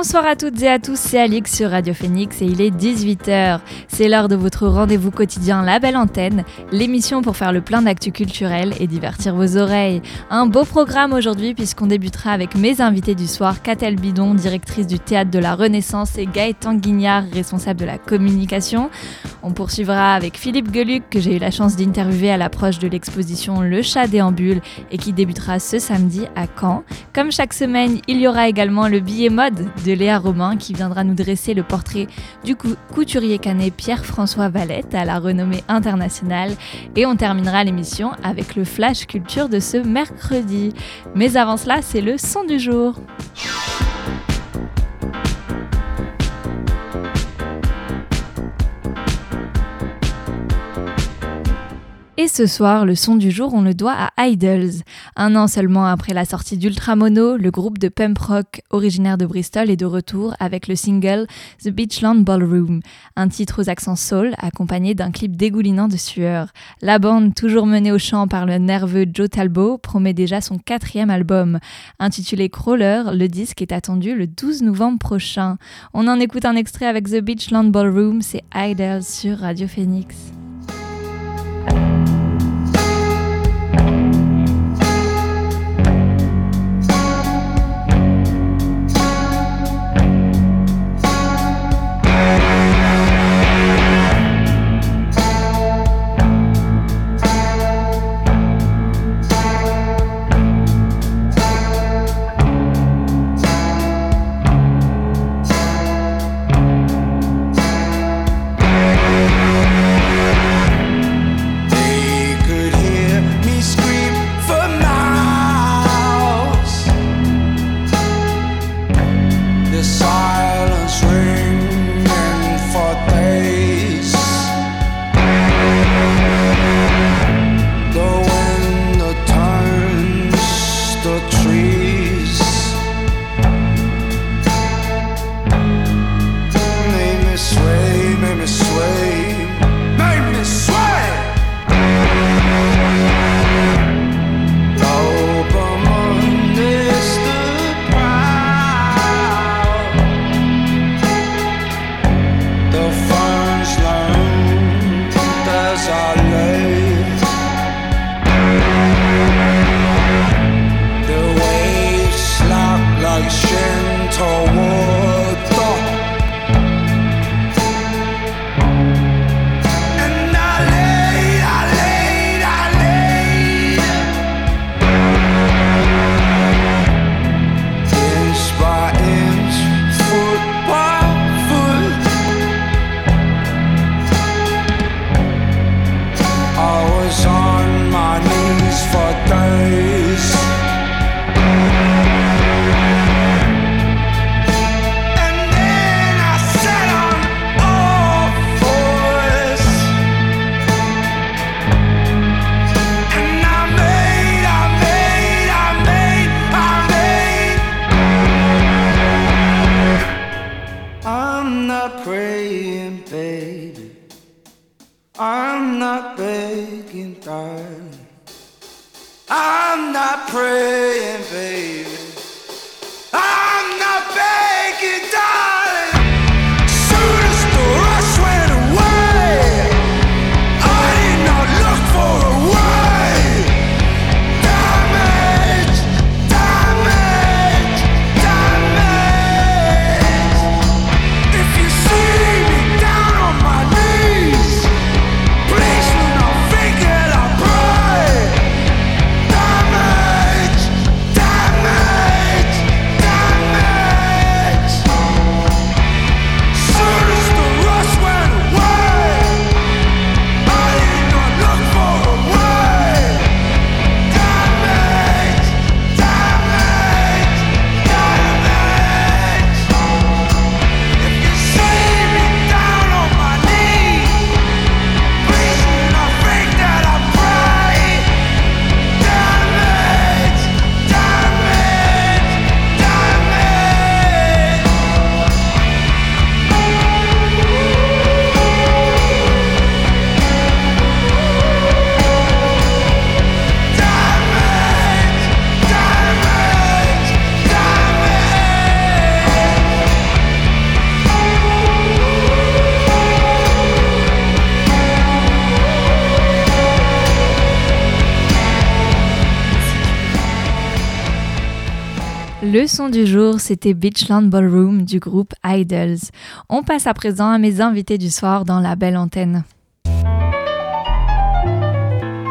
Bonsoir à toutes et à tous, c'est Alix sur Radio Phoenix et il est 18h. C'est l'heure de votre rendez-vous quotidien La Belle Antenne, l'émission pour faire le plein d'actu culturel et divertir vos oreilles. Un beau programme aujourd'hui puisqu'on débutera avec mes invités du soir, Catel Bidon, directrice du Théâtre de la Renaissance et Gaëtan Guignard, responsable de la communication. On poursuivra avec Philippe Geluc que j'ai eu la chance d'interviewer à l'approche de l'exposition Le Chat déambule et qui débutera ce samedi à Caen. Comme chaque semaine, il y aura également le billet mode de Léa Romain qui viendra nous dresser le portrait du couturier canet Pierre-François Valette à la renommée internationale. Et on terminera l'émission avec le flash culture de ce mercredi. Mais avant cela, c'est le son du jour. Et ce soir, le son du jour, on le doit à Idols. Un an seulement après la sortie d'Ultramono, le groupe de punk rock originaire de Bristol est de retour avec le single The Beachland Ballroom, un titre aux accents soul accompagné d'un clip dégoulinant de sueur. La bande, toujours menée au chant par le nerveux Joe Talbot, promet déjà son quatrième album. Intitulé Crawler, le disque est attendu le 12 novembre prochain. On en écoute un extrait avec The Beachland Ballroom, c'est Idols sur Radio Phoenix. Le son du jour, c'était Beachland Ballroom du groupe Idols. On passe à présent à mes invités du soir dans la belle antenne.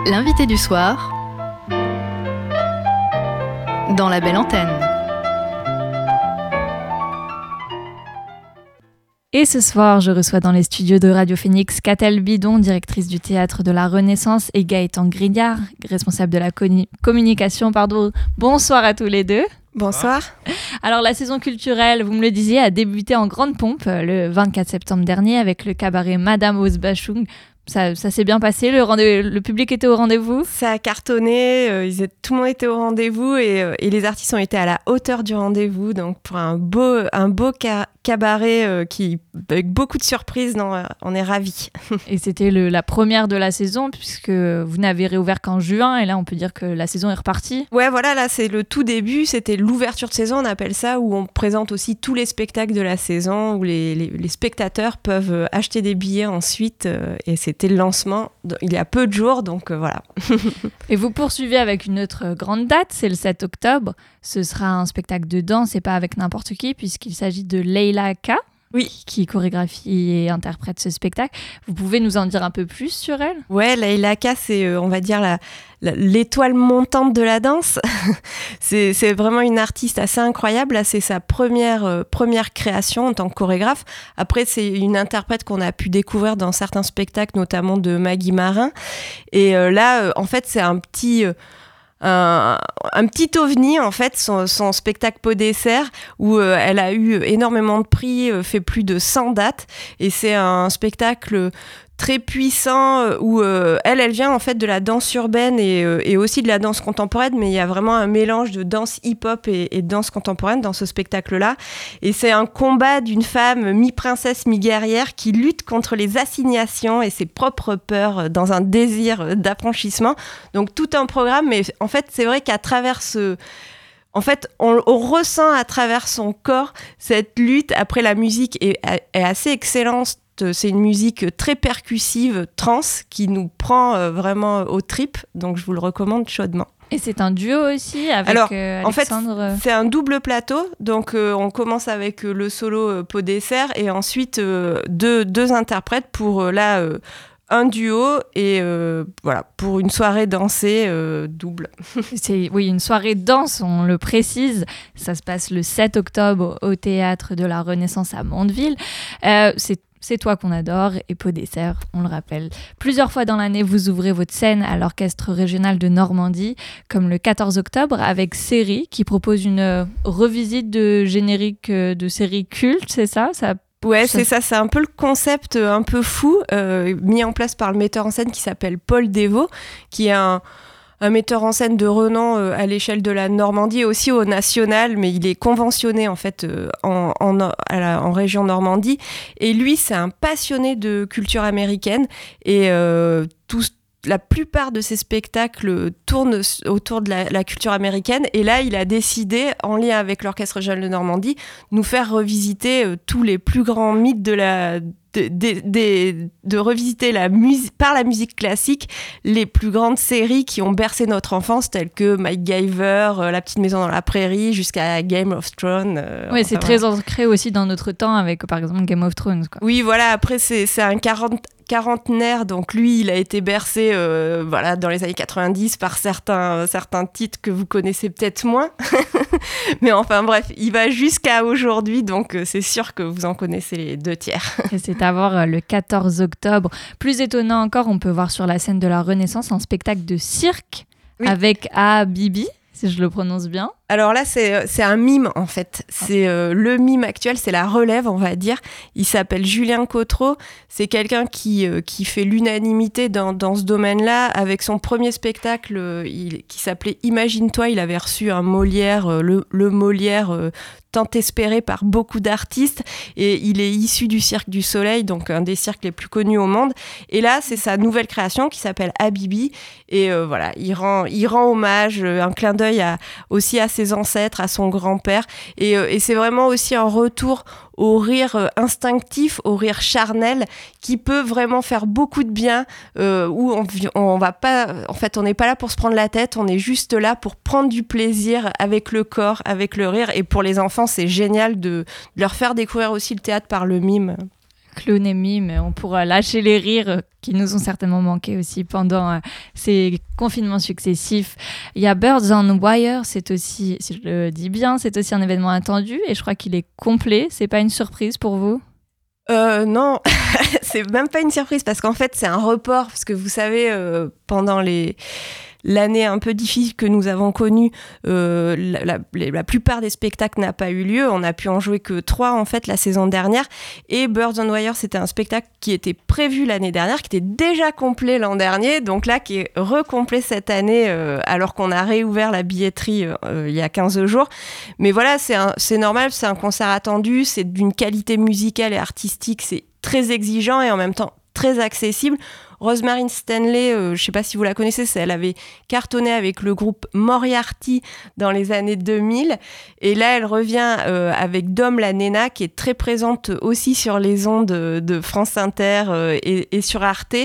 L'invité du soir dans la belle antenne. Et ce soir, je reçois dans les studios de Radio Phoenix Catel Bidon, directrice du théâtre de la Renaissance, et Gaëtan Grignard, responsable de la communication. Pardon. Bonsoir à tous les deux. Bonsoir. Alors la saison culturelle, vous me le disiez, a débuté en grande pompe euh, le 24 septembre dernier avec le cabaret Madame Osbachung ça, s'est bien passé, le, le public était au rendez-vous Ça a cartonné, euh, ils tout le monde était au rendez-vous et, euh, et, les artistes ont été à la hauteur du rendez-vous. Donc pour un beau, un beau cabaret euh, qui, avec beaucoup de surprises, non, on est ravis. et c'était la première de la saison puisque vous n'avez réouvert qu'en juin et là on peut dire que la saison est repartie. Ouais voilà, là c'est le tout début, c'était l'ouverture de saison, on appelle ça, où on présente aussi tous les spectacles de la saison, où les, les, les spectateurs peuvent acheter des billets ensuite et c'est c'était le lancement il y a peu de jours, donc euh, voilà. et vous poursuivez avec une autre grande date, c'est le 7 octobre. Ce sera un spectacle de danse et pas avec n'importe qui, puisqu'il s'agit de Leila K. Oui. Qui chorégraphie et interprète ce spectacle. Vous pouvez nous en dire un peu plus sur elle? Ouais, Leila K, c'est, euh, on va dire, la, l'étoile montante de la danse. c'est vraiment une artiste assez incroyable. c'est sa première, euh, première création en tant que chorégraphe. Après, c'est une interprète qu'on a pu découvrir dans certains spectacles, notamment de Maggie Marin. Et euh, là, euh, en fait, c'est un petit... Un, petit ovni en fait son, spectacle pot dessert où elle a eu énormément de prix fait plus de 100 dates. Et c'est un spectacle très puissant euh, où euh, elle, elle vient en fait de la danse urbaine et, euh, et, aussi de la danse contemporaine, mais il y a vraiment un mélange de danse hip-hop et, danse contemporaine dans ce spectacle-là. Et c'est un combat d'une femme mi-princesse, mi-guerrière qui lutte contre les assignations et ses propres peurs dans un désir d'affranchissement. Donc tout un programme, mais en fait c'est vrai qu'à travers ce en fait, on, ressent à travers son corps cette lutte. Après, la musique est assez excellente euh, c'est une musique très percussive, trans, qui nous prend euh, vraiment au trip. Donc je vous le recommande chaudement. Et c'est un duo aussi avec Alors, euh, En fait, c'est un double plateau. Donc, on commence avec le solo Pot Dessert et ensuite deux, deux, interprètes pour là un duo et voilà pour une soirée dansée double. c'est oui une soirée danse, on le précise. Ça se passe le 7 octobre au théâtre de la Renaissance à Mondeville. c'est c'est toi qu'on adore et Pot Dessert, on le rappelle. Plusieurs fois dans l'année, vous ouvrez votre scène à l'Orchestre régional de Normandie, comme le 14 octobre avec Série, qui propose une euh, revisite de générique euh, de série culte, c'est ça, ça Ouais, c'est ça, c'est un peu le concept euh, un peu fou mis en place par le metteur en scène qui s'appelle Paul Devaux, qui est un, un metteur en scène de renom euh, à l'échelle de la Normandie aussi au national, mais il est conventionné en fait euh, en, en, en, région Normandie. Et lui, c'est un passionné de culture américaine et euh, tout, la plupart de ses spectacles tournent autour de la, culture américaine. Et là, il a décidé, en lien avec l'Orchestre Jeune de Normandie, nous faire revisiter tous les plus grands mythes de la, de, revisiter la par la musique classique les plus grandes séries qui ont bercé notre enfance, telles que Mike Giver, euh, La petite maison dans la prairie, jusqu'à Game of Thrones. Euh, oui, c'est très ancré aussi dans notre temps avec, par exemple, Game of Thrones. Oui, voilà, après, c'est un 40, quarantenaire, donc lui, il a été bercé euh, voilà, dans les années 90 par certains, certains titres que vous connaissez peut-être moins. Mais enfin bref, il va jusqu'à aujourd'hui, donc euh, c'est sûr que vous en connaissez les deux tiers. c'est à voir euh, le 14 octobre. Plus étonnant encore, on peut voir sur la scène de la Renaissance un spectacle de cirque avec A. Bibi si je le prononce bien. Alors là, c'est un mime en fait. C'est euh, le mime actuel, c'est la relève, on va dire. Il s'appelle Julien Cotreau. C'est quelqu'un qui, euh, qui fait l'unanimité dans, dans, ce domaine-là. Avec son premier spectacle euh, il, qui s'appelait Imagine-toi, il avait reçu un Molière, le, le, Molière espéré par beaucoup d'artistes. Et il est issu du Cirque du Soleil, donc un des cirques les plus connus au monde. Et là, c'est sa nouvelle création qui s'appelle Habibi. Et voilà, il rend, il rend hommage, un clin d'œil aussi à ses ancêtres, à son grand-père. Et, euh, et c'est vraiment aussi un retour au rire instinctif, au rire charnel, qui peut vraiment faire beaucoup de bien, où on, on va pas, en fait, on n'est pas là pour se prendre la tête, on est juste là pour prendre du plaisir avec le corps, avec le rire. Et pour les enfants, c'est génial de leur faire découvrir aussi le théâtre par le mime clown et mime, on pourra lâcher les rires qui nous ont certainement manqué aussi pendant euh, ces confinements successifs. Il y a Birds on Wire, c'est aussi, si je le dis bien, c'est aussi un événement attendu et je crois qu'il est complet. C'est pas une surprise pour vous? Euh, non, c'est même pas une surprise parce qu'en fait c'est un report parce que vous savez euh, pendant les l'année un peu difficile que nous avons connue, euh, la, plupart des spectacles n'a pas eu lieu. On a pu en jouer que trois en fait la saison dernière. Et Birds on Wire, c'était un spectacle qui était prévu l'année dernière, qui était déjà complet l'an dernier, donc là qui est recomplet cette année euh, alors qu'on a réouvert la billetterie euh, il y a 15 jours. Mais voilà, c'est normal, c'est un concert attendu, c'est d'une qualité musicale et artistique, c'est très exigeant et en même temps très accessible. Rosemary Stanley, euh, je ne sais pas si vous la connaissez, elle avait cartonné avec le groupe Moriarty dans les années 2000. Et là, elle revient euh, avec Dom la Nena, qui est très présente aussi sur les ondes de France Inter euh, et, sur Arte,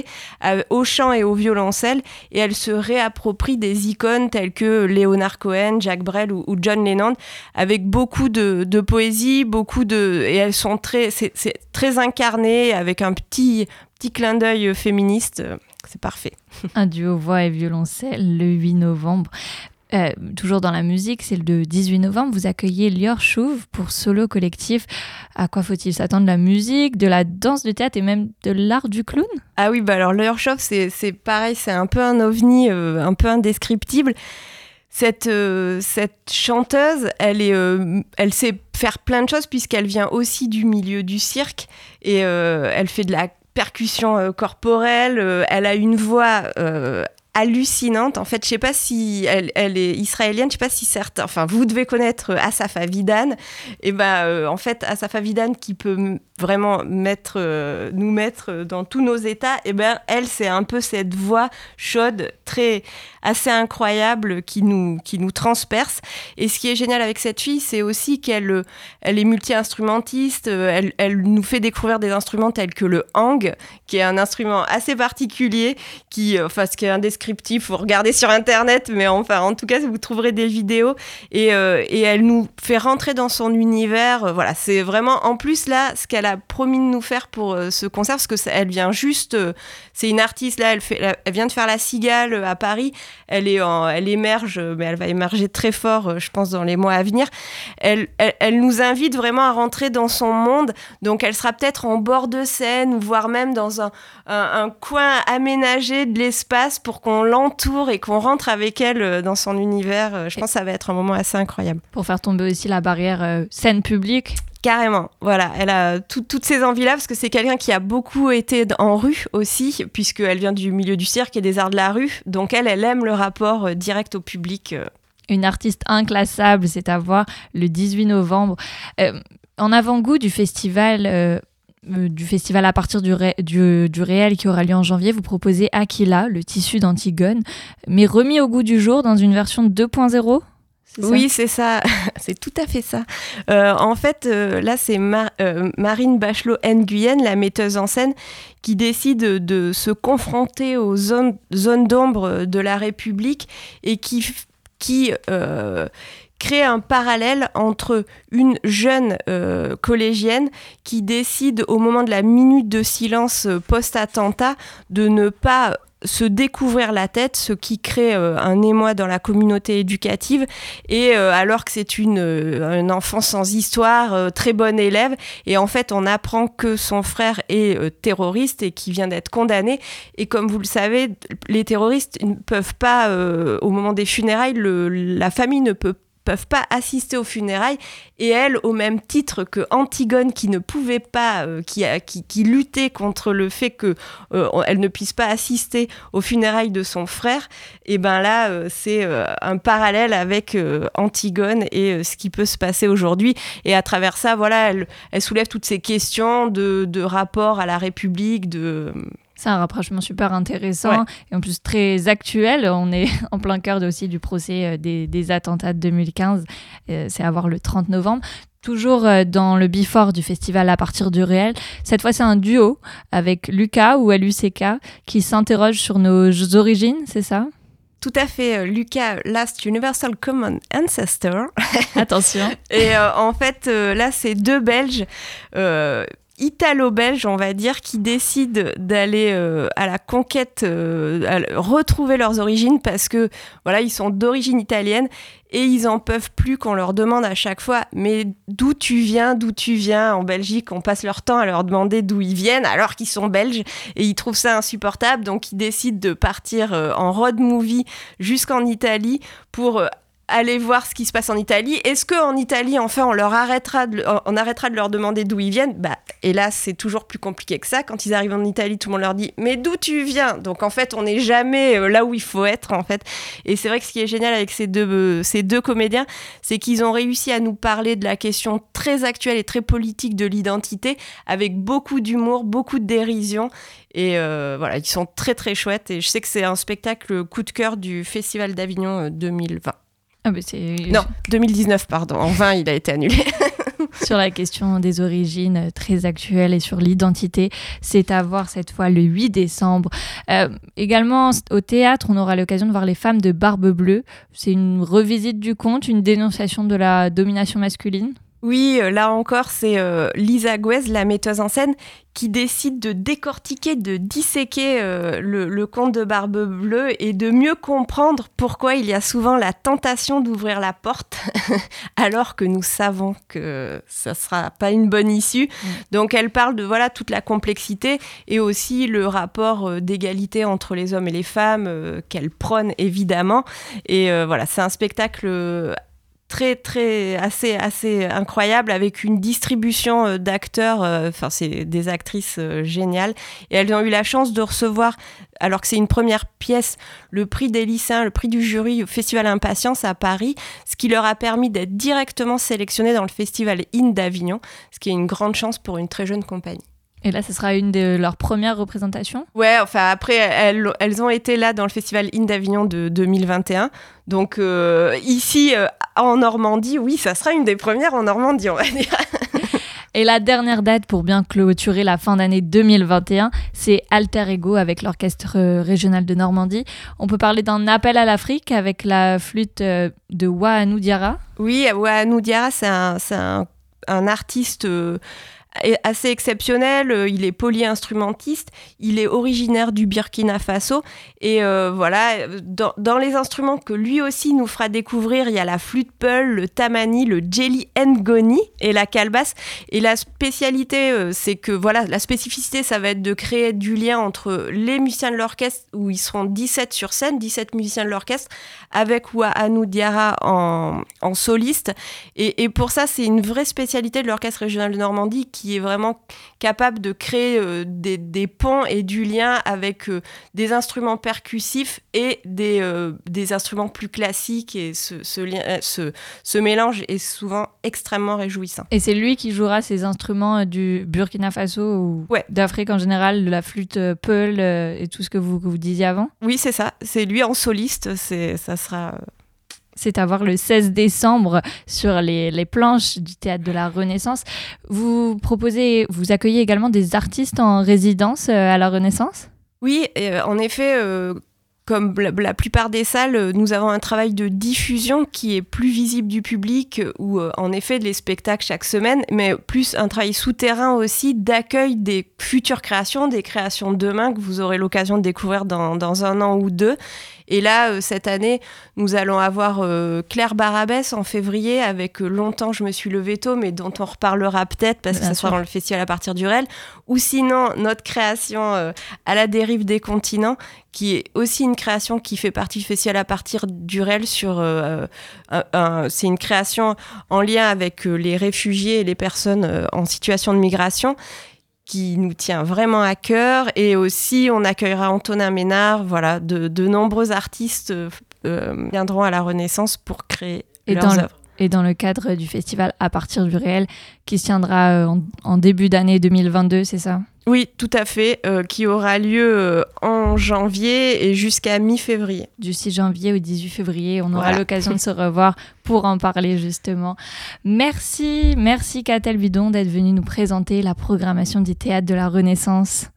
au chant et au violoncelle. Et elle se réapproprie des icônes telles que Leonard Cohen, Jack Brel ou, John Lennon, avec beaucoup de, poésie, beaucoup de... Et elles sont très... C'est très avec un petit petit clin d'œil féministe, euh, c'est parfait. Un duo voix et violoncelle le 8 novembre. Euh, toujours dans la musique, c'est le 18 novembre, vous accueillez Lior Chouve pour solo collectif. À quoi faut-il s'attendre? De la musique, de la danse, du théâtre et même de l'art du clown? Ah oui, bah alors Lior Chouve, c'est pareil, c'est un peu un ovni, euh, un peu indescriptible. Cette, cette chanteuse, elle, est, elle sait faire plein de choses puisqu'elle vient aussi du milieu du cirque et elle fait de la percussion euh, corporelle, euh, elle a une voix euh, hallucinante. En fait, je sais pas si elle, est israélienne, je sais pas si certains, enfin, vous devez connaître Asaf Avidan. Et ben, en fait, Asaf Avidan qui peut vraiment mettre, nous mettre dans tous nos états. Et ben, elle, c'est un peu cette voix chaude, très assez incroyable qui nous, qui nous transperce. Et ce qui est génial avec cette fille, c'est aussi qu'elle elle est multi-instrumentiste, elle, elle, nous fait découvrir des instruments tels que le hang, qui est un instrument assez particulier, qui, enfin, ce qui est indescriptif, faut regarder sur Internet, mais enfin, en tout cas, vous trouverez des vidéos. Et, euh, et elle nous fait rentrer dans son univers. Voilà, c'est vraiment, en plus, là, ce qu'elle a promis de nous faire pour euh, ce concert, parce que elle vient juste, euh, c'est une artiste, là, elle, fait, elle vient de faire La Cigale à Paris elle, est elle émerge, mais elle va émerger très fort, euh, je pense, dans les mois à venir. Elle, elle, nous invite vraiment à rentrer dans son monde. Donc, elle sera peut-être en bord de scène, voire même dans un, un, coin aménagé de l'espace pour qu'on l'entoure et qu'on rentre avec elle euh, dans son univers. Euh, je pense que ça va être un moment assez incroyable. Pour faire tomber aussi la barrière scène publique Carrément, voilà, elle a toutes ces envies-là parce que c'est quelqu'un qui a beaucoup été en rue aussi, puisqu'elle vient du milieu du cirque et des arts de la rue, donc elle, elle aime le rapport euh, direct au public. Euh. Une artiste inclassable, c'est à voir le 18 novembre. Euh, en avant-goût du festival, du festival à partir du, du, du, réel qui aura lieu en janvier, vous proposez Aquila, le tissu d'Antigone, mais remis au goût du jour dans une version 2.0 oui, c'est ça. c'est tout à fait ça. Euh, en fait, euh, là, c'est euh, Marine Bachelot Nguyen, la metteuse en scène, qui décide de se confronter aux zones, zones d'ombre de la République et qui, qui crée un parallèle entre une jeune collégienne qui décide au moment de la minute de silence post-attentat de ne pas se découvrir la tête, ce qui crée euh, un émoi dans la communauté éducative. Et euh, alors que c'est une, euh, un enfant sans histoire, très bon élève, et en fait on apprend que son frère est terroriste et qui vient d'être condamné. Et comme vous le savez, les terroristes ne peuvent pas, au moment des funérailles, le, la famille ne peut peuvent pas assister aux funérailles. Et elle au même titre que Antigone qui ne pouvait pas euh, qui, qui, qui, luttait contre le fait que euh, elle ne puisse pas assister aux funérailles de son frère et ben là euh, c'est un parallèle avec Antigone et ce qui peut se passer aujourd'hui. Et à travers ça voilà elle, elle soulève toutes ces questions de, de rapport à la République de c'est un rapprochement super intéressant et en plus très actuel. On est en plein cœur aussi du procès euh, des, attentats de 2015. Euh, c'est à voir le 30 novembre. Toujours dans le before du festival à partir du réel. Cette fois, c'est un duo avec Lucas ou LUCK qui s'interroge sur nos origines, c'est ça? Tout à fait, Lucas Last Universal Common Ancestor. Attention. Et en fait, là, c'est deux Belges italo-belges, on va dire, qui décident d'aller euh, à la conquête, euh, à retrouver leurs origines parce que voilà, ils sont d'origine italienne et ils en peuvent plus qu'on leur demande à chaque fois mais d'où tu viens, d'où tu viens? En Belgique, on passe leur temps à leur demander d'où ils viennent alors qu'ils sont belges et ils trouvent ça insupportable. Donc ils décident de partir euh, en road movie jusqu'en Italie pour aller voir ce qui se passe en Italie. Est-ce qu'en Italie, enfin, on leur arrêtera de, on arrêtera de leur demander d'où ils viennent? Bah, hélas, c'est toujours plus compliqué que ça. Quand ils arrivent en Italie, tout le monde leur dit Mais d'où tu viens? Donc, en fait, on n'est jamais euh, là où il faut être, en fait. Et c'est vrai que ce qui est génial avec ces deux, euh, ces deux comédiens, c'est qu'ils ont réussi à nous parler de la question très actuelle et très politique de l'identité, avec beaucoup d'humour, beaucoup de dérision. Et euh, voilà, ils sont très très chouettes. Et je sais que c'est un spectacle coup de cœur du Festival d'Avignon 2020. Ah non, 2019, pardon. En 20, il a été annulé. sur la question des origines euh, très actuelle et sur l'identité. C'est à voir cette fois le 8 décembre. Euh, également au théâtre, on aura l'occasion de voir les femmes de Barbe Bleue. C'est une revisite du conte, une dénonciation de la domination masculine? Oui, euh, là encore, c'est euh, Lisa Guez, la metteuse en scène, qui décide de décortiquer, de disséquer euh, le, conte de Barbe Bleue et de mieux comprendre pourquoi il y a souvent la tentation d'ouvrir la porte, alors que nous savons que ça ne sera pas une bonne issue. Mm. Donc elle parle de voilà toute la complexité et aussi le rapport d'égalité entre les hommes et les femmes qu'elle prône évidemment. Et voilà, c'est un spectacle très très assez assez incroyable avec une distribution euh, d'acteurs euh, enfin c'est des actrices euh, géniales. Et elles ont eu la chance de recevoir alors que c'est une première pièce le prix des lycéens le prix du jury au festival Impatience à Paris ce qui leur a permis d'être directement sélectionnées dans le festival IN d'Avignon ce qui est une grande chance pour une très jeune compagnie et là, ce sera une de leurs premières représentations Ouais, enfin après, elles, elles ont été là dans le festival In d'Avignon de 2021. Donc euh, ici, euh, en Normandie, oui, ça sera une des premières en Normandie, on va dire. Et la dernière date pour bien clôturer la fin d'année 2021, c'est Alter Ego avec l'Orchestre régional de Normandie. On peut parler d'un appel à l'Afrique avec la flûte euh, de Wahanou Diara. Oui, Wahanou Diara, c'est un, un, un, artiste assez exceptionnel. Euh, il est polyinstrumentiste. Il est originaire du Burkina Faso. Et euh, voilà, dans, les instruments que lui aussi nous fera découvrir, il y a la flûte peul, le tamani, le jelly ngoni et la calebasse. Et la spécialité, euh, c'est que voilà, la spécificité, ça va être de créer du lien entre les musiciens de l'orchestre, où ils seront 17 sur scène, 17 musiciens de l'orchestre, avec Ouahanou Diara en, en soliste. Et, et pour ça, c'est une vraie spécialité de l'orchestre régional de Normandie qui qui est vraiment capable de créer euh, des, ponts et du lien avec euh, des instruments percussifs et des, euh, des instruments plus classiques. Et ce, ce, lien, ce, ce, mélange est souvent extrêmement réjouissant. Et c'est lui qui jouera ces instruments du Burkina Faso ou d'Afrique en général, de la flûte Peul et tout ce que vous, vous disiez avant? Oui, c'est ça. C'est lui en soliste. Ça sera c'est à voir le 16 décembre sur les, planches du théâtre de la Renaissance. Vous proposez, vous accueillez également des artistes en résidence euh, à la Renaissance? Oui, euh, en effet, euh, comme la, plupart des salles, nous avons un travail de diffusion qui est plus visible du public, ou en effet les spectacles chaque semaine, mais plus un travail souterrain aussi d'accueil des futures créations, des créations de demain que vous aurez l'occasion de découvrir dans un an ou deux. Et là, euh, cette année, nous allons avoir euh, Claire Barabès en février avec euh, Longtemps je me suis levé tôt, mais dont on reparlera peut-être parce que ça sera dans le festival à partir du REL. Ou sinon, notre création à la dérive des continents, qui est aussi une création qui fait partie du festival à partir du REL sur. c'est une création en lien avec les réfugiés et les personnes en situation de migration qui nous tient vraiment à cœur. Et aussi, on accueillera Antonin Ménard. Voilà, de, nombreux artistes euh, viendront à la Renaissance pour créer leurs œuvres. Et dans le cadre du festival À partir du réel qui se tiendra en, en début d'année 2022, c'est ça? Oui, tout à fait, euh, qui aura lieu euh, en janvier et jusqu'à mi-février. Du 6 janvier au 18 février, on aura l'occasion de se revoir pour en parler justement. Merci, merci Catel Bidon d'être venu nous présenter la programmation du théâtre de la Renaissance.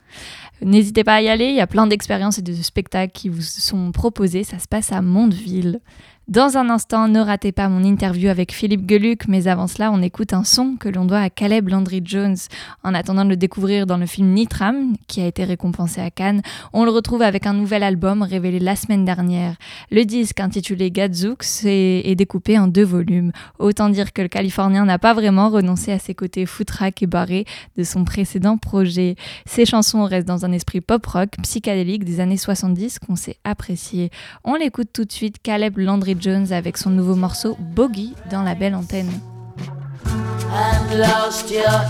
N'hésitez pas à y aller, il y a plein d'expériences et de spectacles qui vous sont proposés, ça se passe à Mondeville. Dans un instant, ne ratez pas mon interview avec Philippe Geluc, mais avant cela, on écoute un son que l'on doit à Caleb Landry Jones. En attendant de le découvrir dans le film Nitram, qui a été récompensé à Cannes, on le retrouve avec un nouvel album révélé la semaine dernière. Le disque intitulé Gadzooks est, découpé en deux volumes. Autant dire que le Californien n'a pas vraiment renoncé à ses côtés footrack et barrés de son précédent projet. Ses chansons restent dans un esprit pop-rock psychédélique des années 70 qu'on sait apprécier. On l'écoute tout de suite, Caleb Landry Jones avec son nouveau morceau Bogey dans la belle antenne. And lost your.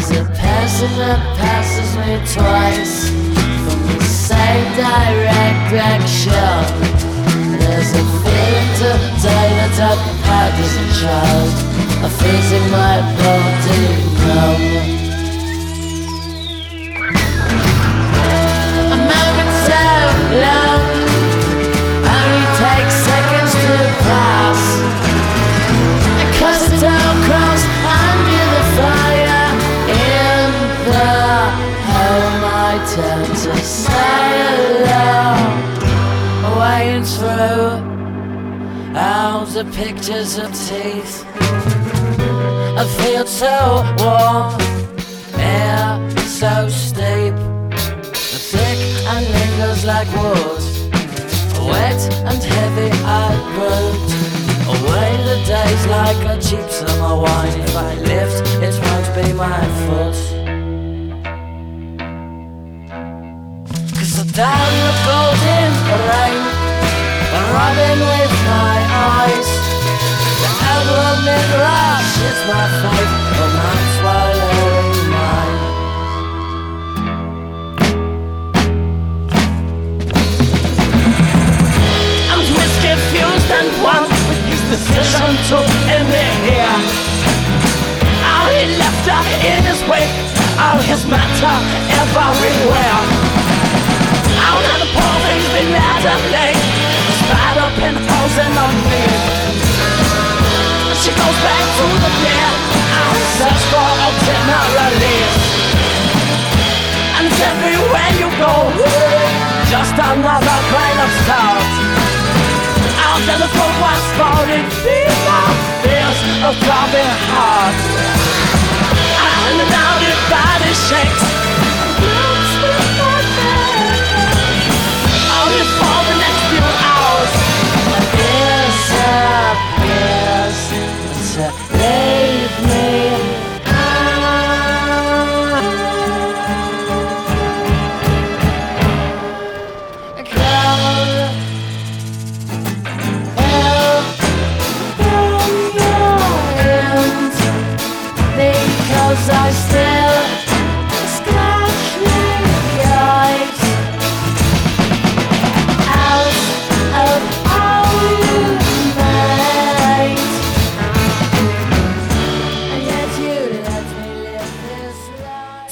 There's a person that passes me twice from the same direction. There's a feeling today that I've had as a child. I'm freezing my body numb A moment through all the pictures of teeth I feel so warm, air so steep, thick and lingers like wood, wet and heavy I brood. Away the days like a cheap summer wine. If I lift, it won't be my fault. Cause the down the golden rain, rubbing with my eyes overwhelming rush is my fight for my swallowing mind. I'm twist confused and one with his decision to end me here. All he left her in his wake, all his matter everywhere. All of the poor things been mad at late, spider pinholes in on me. She goes back to the pit and search for alternatives. And everywhere you go, just another kind of start. Out there the cold was falling, fever, fears of throbbing heart. And the body shakes. to me help from your hands I stand.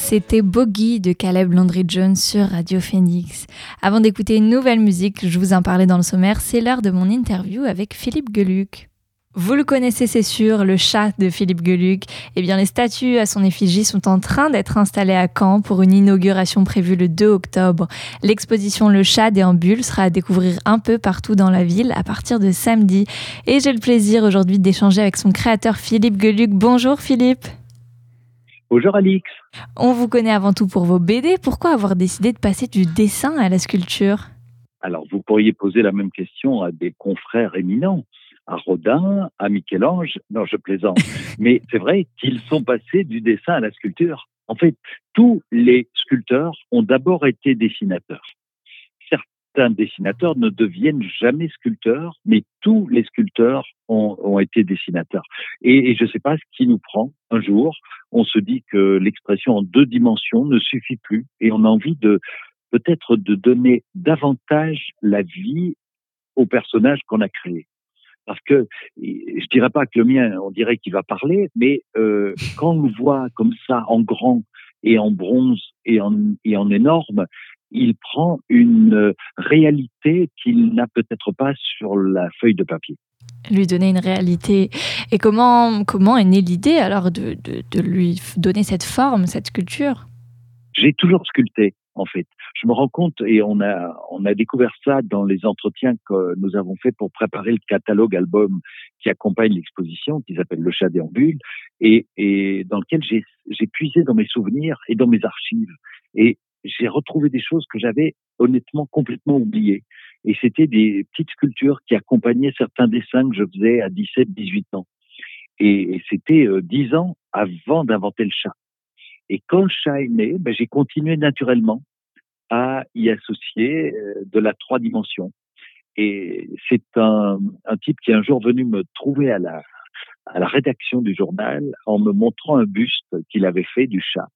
C'était Bogey de Caleb Landry Jones sur Radio Phoenix. Avant d'écouter une nouvelle musique, je vous en parlais dans le sommaire, c'est l'heure de mon interview avec Philippe Geluc. Vous le connaissez, c'est sûr, le chat de Philippe Geluc. Eh bien, les statues à son effigie sont en train d'être installées à Caen pour une inauguration prévue le 2 octobre. L'exposition Le chat déambule sera à découvrir un peu partout dans la ville à partir de samedi. Et j'ai le plaisir aujourd'hui d'échanger avec son créateur Philippe Geluc. Bonjour Philippe. Bonjour Alix. On vous connaît avant tout pour vos BD. Pourquoi avoir décidé de passer du dessin à la sculpture? Alors, vous pourriez poser la même question à des confrères éminents, à Rodin, à Michel-Ange. Non, je plaisante. Mais c'est vrai qu'ils sont passés du dessin à la sculpture. En fait, tous les sculpteurs ont d'abord été dessinateurs. Certains dessinateurs ne deviennent jamais sculpteurs, mais tous les sculpteurs ont, été dessinateurs. Et, je ne sais pas ce qui nous prend. Un jour, on se dit que l'expression en deux dimensions ne suffit plus et on a envie de peut-être de donner davantage la vie au personnage qu'on a créé. Parce que je dirais pas que le mien, on dirait qu'il va parler, mais euh, quand on le voit comme ça en grand et en bronze et en énorme, il prend une euh, réalité qu'il n'a peut-être pas sur la feuille de papier. Lui donner une réalité. Et comment, comment est née l'idée alors de, de, de lui donner cette forme, cette sculpture? J'ai toujours sculpté en fait. Je me rends compte, et on a, on a découvert ça dans les entretiens que nous avons fait pour préparer le catalogue album qui accompagne l'exposition, qui s'appelle Le Chat déambule, et, et dans lequel j'ai puisé dans mes souvenirs et dans mes archives. Et j'ai retrouvé des choses que j'avais honnêtement complètement oubliées. Et c'était des petites sculptures qui accompagnaient certains dessins que je faisais à 17, 18 ans. Et, c'était euh, dix ans avant d'inventer le chat. Et quand le chat est né, ben, j'ai continué naturellement à y associer euh, de la trois dimensions. Et c'est un, type qui est un jour venu me trouver à la rédaction du journal en me montrant un buste qu'il avait fait du chat.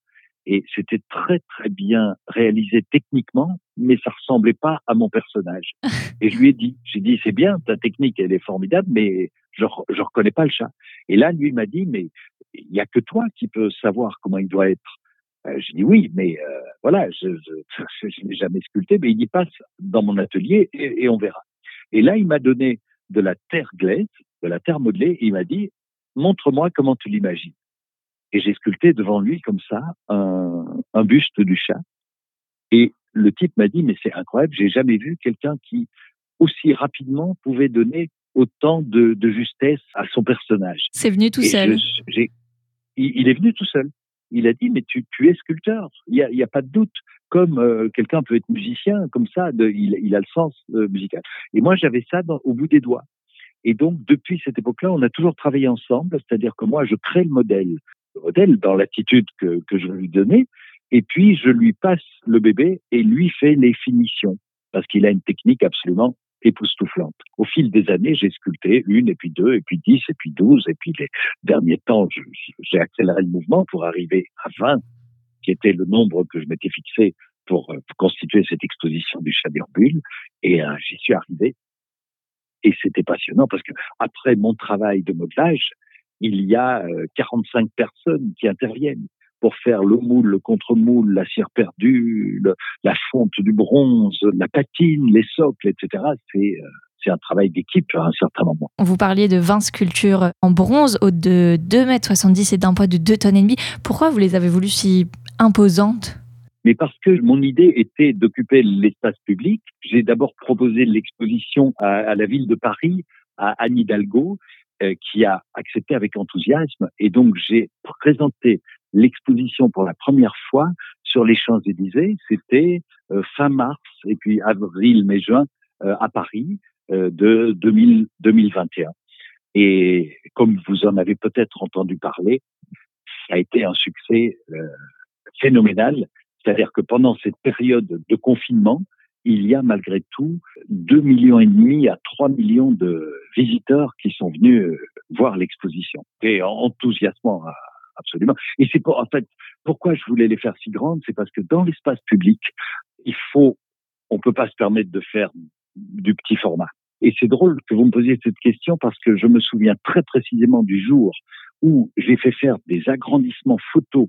Et c'était très très bien réalisé techniquement, mais ça ressemblait pas à mon personnage. Et je lui ai dit, j'ai dit, c'est bien, ta technique, elle est formidable, mais je, je reconnais pas le chat. Et là, lui m'a dit, mais il y a que toi qui peux savoir comment il doit être. Euh, j'ai dit oui, mais euh, voilà, je, je, je n'ai jamais sculpté, mais il y passe dans mon atelier et, et on verra. Et là, il m'a donné de la terre glaise, de la terre modelée, et il m'a dit, montre-moi comment tu l'imagines. Et j'ai sculpté devant lui comme ça un, un buste du chat. Et le type m'a dit, mais c'est incroyable, j'ai jamais vu quelqu'un qui aussi rapidement pouvait donner autant de, de justesse à son personnage. C'est venu tout seul. il, il, est venu tout seul. Il a dit, mais tu, tu es sculpteur. Il n'y a, y a, pas de doute. Comme euh, quelqu'un peut être musicien, comme ça, de, il, il, a le sens euh, musical. Et moi, j'avais ça dans, au bout des doigts. Et donc, depuis cette époque-là, on a toujours travaillé ensemble, c'est-à-dire que moi, je crée le modèle modèle dans l'attitude que, que je lui donner. Et puis, je lui passe le bébé et lui fait les finitions parce qu'il a une technique absolument époustouflante. Au fil des années, j'ai sculpté une, et puis deux, et puis dix, et puis douze, et puis les derniers temps, j'ai accéléré le mouvement pour arriver à vingt, qui était le nombre que je m'étais fixé pour, euh, constituer cette exposition du chat d'Urbule, et euh, j'y suis arrivé. Et c'était passionnant parce que après mon travail de modelage, il y a 45 euh, personnes qui interviennent pour faire le moule, le contre-moule, la cire perdue, la fonte du bronze, la patine, les socles, etc. C'est euh, c'est un travail d'équipe à un certain moment. Vous parliez de 20 sculptures en bronze, hautes de 2,70 m et d'un poids de 2 tonnes. Pourquoi vous les avez voulues si imposantes? Mais parce que mon idée était d'occuper l'espace public, j'ai d'abord proposé l'exposition à, à, la ville de Paris, à Anne Hidalgo, qui a accepté avec enthousiasme. Et donc, j'ai présenté l'exposition pour la première fois sur les Champs-Élysées. C'était euh, fin mars et puis avril, mai, juin euh, à Paris de 2000, 2021. Et comme vous en avez peut-être entendu parler, ça a été un succès phénoménal. C'est-à-dire que pendant cette période de confinement, il y a malgré tout 2 millions et demi à 3 millions de visiteurs qui sont venus voir l'exposition. Et enthousiasmant euh, absolument. Et c'est pour, en fait, pourquoi je voulais les faire si grandes, c'est parce que dans l'espace public, il faut, on peut pas se permettre de faire du petit format. Et c'est drôle que vous me posiez cette question parce que je me souviens très précisément du jour où j'ai fait faire des agrandissements photos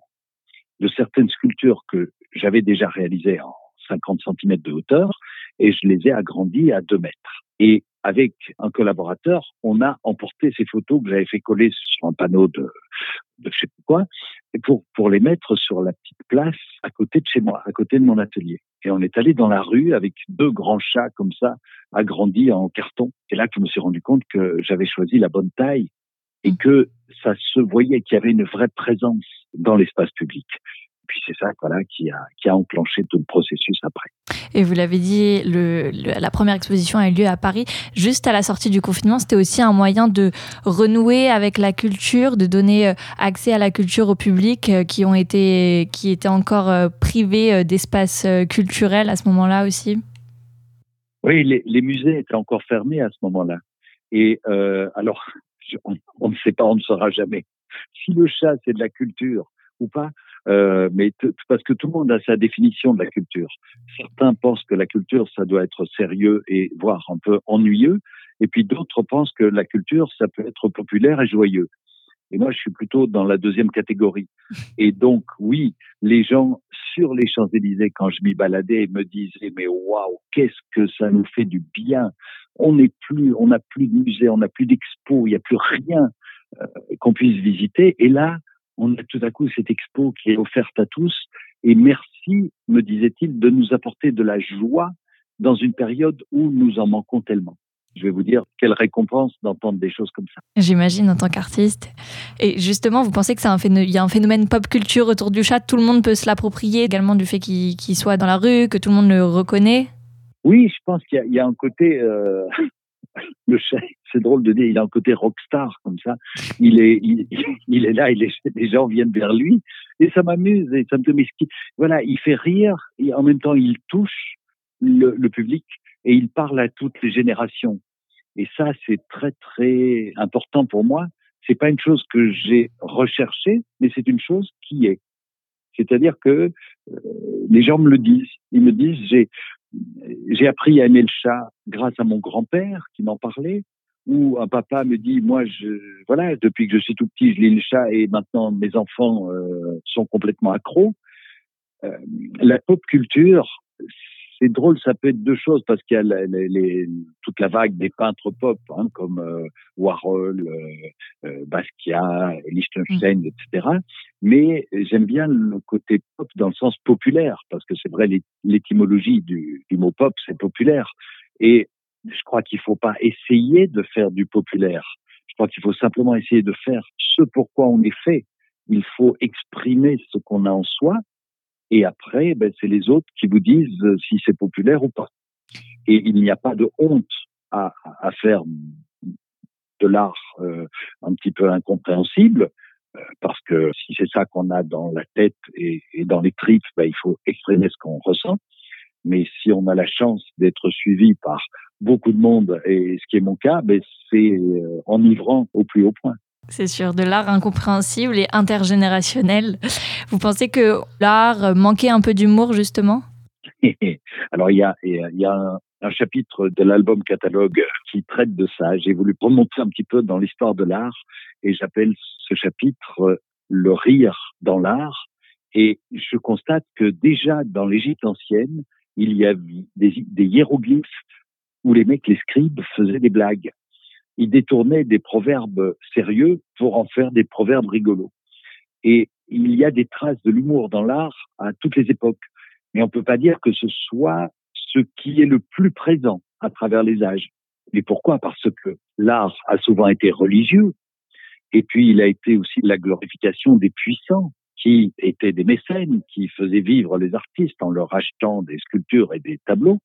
de certaines sculptures que j'avais déjà réalisées en 50 cm de hauteur et je les ai agrandis à 2 mètres. Et avec un collaborateur, on a emporté ces photos que j'avais fait coller sur un panneau de, de je sais quoi, pour, pour les mettre sur la petite place à côté de chez moi, à côté de mon atelier. Et on est allé dans la rue avec deux grands chats comme ça, agrandis en carton. Et là je me suis rendu compte que j'avais choisi la bonne taille et mmh. que ça se voyait qu'il y avait une vraie présence dans l'espace public puis c'est ça voilà, qui, a, qui a enclenché tout le processus après. Et vous l'avez dit, le, la première exposition a eu lieu à Paris. Juste à la sortie du confinement, c'était aussi un moyen de renouer avec la culture, de donner euh, accès à la culture au public euh, qui, ont été, qui étaient encore euh, privés d'espace culturel à ce moment-là aussi Oui, les, les, musées étaient encore fermés à ce moment-là. Et euh, alors, on, on, ne sait pas, on ne saura jamais si le chat c'est de la culture ou pas. Euh, mais parce que tout le monde a sa définition de la culture. Certains pensent que la culture, ça doit être sérieux et voire un peu ennuyeux, et puis d'autres pensent que la culture, ça peut être populaire et joyeux. Et moi, je suis plutôt dans la deuxième catégorie. Et donc, oui, les gens sur les Champs-Élysées, quand je m'y baladais, me disaient, mais waouh, qu'est-ce que ça nous fait du bien. On n'est plus, on n'a plus de musée, on n'a plus d'expo, il n'y a plus rien euh, qu'on puisse visiter. Et là, on a tout à coup cette expo qui est offerte à tous. Et merci, me disait-il, de nous apporter de la joie dans une période où nous en manquons tellement je vais vous dire quelle récompense d'entendre des choses comme ça. J'imagine en tant qu'artiste. Et justement, vous pensez que c'est un phénomène, y a un phénomène pop culture autour du chat, tout le monde peut se l'approprier également du fait qu'il soit dans la rue, que tout le monde le reconnaît? Oui, je pense qu'il y, y, a un côté euh, le chat, c'est drôle de dire, il a un côté rockstar comme ça. Il est, il, est là, il est, les gens viennent vers lui et ça m'amuse et ça me voilà, il fait rire et en même temps il touche le, le public et il parle à toutes les générations. Et ça, c'est très très important pour moi. C'est pas une chose que j'ai recherchée, mais c'est une chose qui est. C'est-à-dire que euh, les gens me le disent. Ils me disent j'ai j'ai appris à aimer le chat grâce à mon grand-père qui m'en parlait. Ou un papa me dit moi je voilà depuis que je suis tout petit je lis le chat et maintenant mes enfants euh, sont complètement accros. Euh, la pop culture c'est drôle, ça peut être deux choses parce qu'il y a les, les, toute la vague des peintres pop, hein, comme euh, Warhol, Basquiat, Liechtenstein, mm. etc. Mais j'aime bien le côté pop dans le sens populaire parce que c'est vrai, l'étymologie du, du, mot pop, c'est populaire. Et je crois qu'il faut pas essayer de faire du populaire. Je crois qu'il faut simplement essayer de faire ce pourquoi on est fait. Il faut exprimer ce qu'on a en soi et après, ben, c'est les autres qui vous disent si c'est populaire ou pas. Et il n'y a pas de honte à, à faire de l'art euh, un petit peu incompréhensible, euh, parce que si c'est ça qu'on a dans la tête et, et dans les tripes, ben, il faut exprimer ce qu'on ressent. Mais si on a la chance d'être suivi par beaucoup de monde, et ce qui est mon cas, ben, c'est enivrant au plus haut point. C'est sûr, de l'art incompréhensible et intergénérationnel. Vous pensez que l'art manquait un peu d'humour, justement? Alors, il y a, y a un, chapitre de l'album catalogue qui traite de ça. J'ai voulu remonter un petit peu dans l'histoire de l'art et j'appelle ce chapitre le rire dans l'art. Et je constate que déjà dans l'Égypte ancienne, il y a des, des hiéroglyphes où les mecs, les scribes, faisaient des blagues il détournait des proverbes sérieux pour en faire des proverbes rigolos. Et il y a des traces de l'humour dans l'art à toutes les époques. Mais on ne peut pas dire que ce soit ce qui est le plus présent à travers les âges. Mais pourquoi? Parce que l'art a souvent été religieux, et puis il a été aussi la glorification des puissants, qui étaient des mécènes, qui faisaient vivre les artistes en leur achetant des sculptures et des tableaux.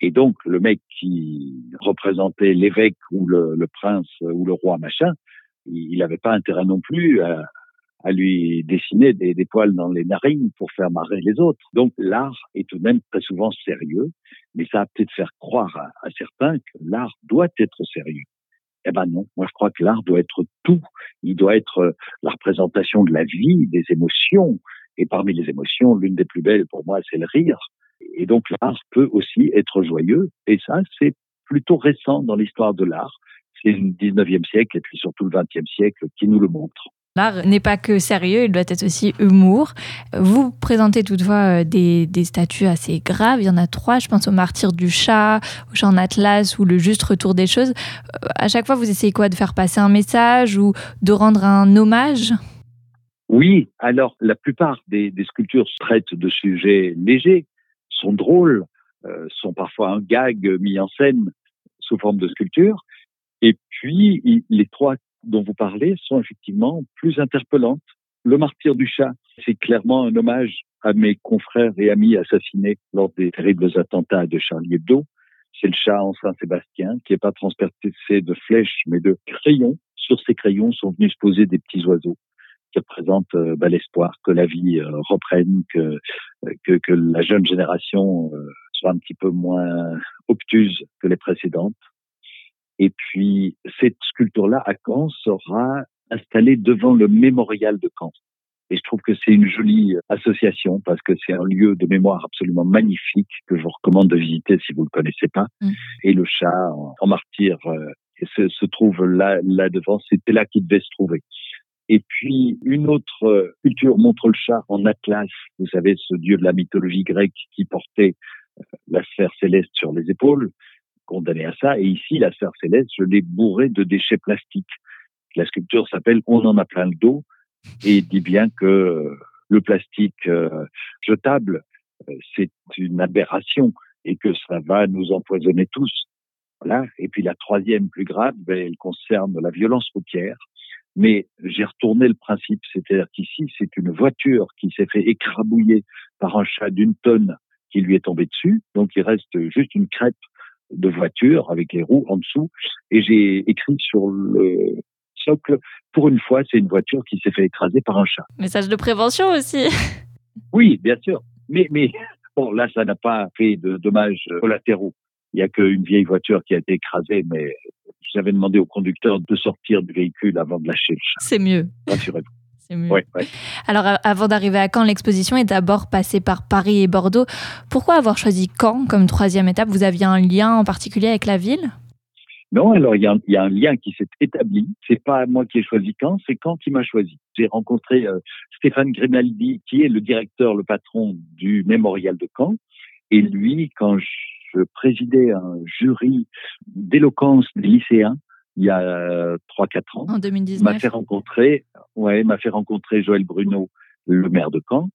Et donc, le mec qui représentait l'évêque ou le, prince ou le roi machin, il n'avait pas intérêt non plus à, lui dessiner des, poils dans les narines pour faire marrer les autres. Donc, l'art est tout de même très souvent sérieux, mais ça a peut-être faire croire à, à certains que l'art doit être sérieux. Eh ben non, moi je crois que l'art doit être tout. Il doit être la représentation de la vie, des émotions. Et parmi les émotions, l'une des plus belles pour moi, c'est le rire. Et donc l'art peut aussi être joyeux. Et ça, c'est plutôt récent dans l'histoire de l'art. C'est le 19e siècle et puis surtout le 20e siècle qui nous le montre. L'art n'est pas que sérieux, il doit être aussi humour. Vous présentez toutefois euh, des, des, statues assez graves. Il y en a trois, je pense au martyr du chat, au chat en atlas ou le juste retour des choses. Euh, à chaque fois, vous essayez quoi? De faire passer un message ou de rendre un hommage? Oui, alors la plupart des, des sculptures traitent de sujets légers, sont drôles, euh, sont parfois un gag mis en scène sous forme de sculpture. Et puis, les trois dont vous parlez sont effectivement plus interpellantes. Le martyr du chat, c'est clairement un hommage à mes confrères et amis assassinés lors des terribles attentats de Charlie Hebdo. C'est le chat en Saint-Sébastien qui n'est pas transpercé de flèches mais de crayons. Sur ces crayons sont venus se poser des petits oiseaux qui représente euh, bah, l'espoir que la vie euh, reprenne, que, que, que, la jeune génération euh, soit un petit peu moins obtuse que les précédentes. Et puis, cette sculpture-là, à Caen, sera installée devant le mémorial de Caen. Et je trouve que c'est une jolie association parce que c'est un lieu de mémoire absolument magnifique que je vous recommande de visiter si vous ne le connaissez pas. Mm. Et le chat en, martyr euh, se, se, trouve là, là devant. C'était là qu'il devait se trouver. Et puis une autre culture montre le chat en Atlas, vous savez, ce dieu de la mythologie grecque qui portait euh, la sphère céleste sur les épaules, condamné à ça. Et ici, la sphère céleste, je l'ai bourrée de déchets plastiques. La sculpture s'appelle On en a plein le dos et dit bien que le plastique euh, jetable, euh, c'est une aberration et que ça va nous empoisonner tous. Voilà. Et puis la troisième plus grave, ben, elle concerne la violence routière. Mais j'ai retourné le principe, c'est-à-dire qu'ici, c'est une voiture qui s'est fait écrabouiller par un chat d'une tonne qui lui est tombé dessus. Donc il reste juste une crêpe de voiture avec les roues en dessous. Et j'ai écrit sur le socle, pour une fois, c'est une voiture qui s'est fait écraser par un chat. Message de prévention aussi. oui, bien sûr. Mais, mais bon, là, ça n'a pas fait de dommages collatéraux. Il n'y a qu'une vieille voiture qui a été écrasée, mais j'avais demandé au conducteur de sortir du véhicule avant de lâcher le chat. C'est mieux. Rassurez-vous. C'est mieux. Alors, avant d'arriver à Caen, l'exposition est d'abord passée par Paris et Bordeaux. Pourquoi avoir choisi Caen comme troisième étape? Vous aviez un lien en particulier avec la ville? Non, alors il y, a un lien qui s'est établi. C'est pas moi qui ai choisi Caen, c'est Caen qui m'a choisi. J'ai rencontré euh, Stéphane Grimaldi, qui est le directeur, le patron du mémorial de Caen. Et lui, quand je présidais un jury d'éloquence des lycéens, il y a 3-4 ans. En 2019. M'a fait rencontrer, ouais, m'a fait rencontrer Joël Bruno, le maire de Caen,